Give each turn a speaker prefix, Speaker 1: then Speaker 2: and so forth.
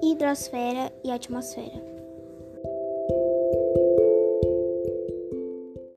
Speaker 1: hidrosfera e atmosfera.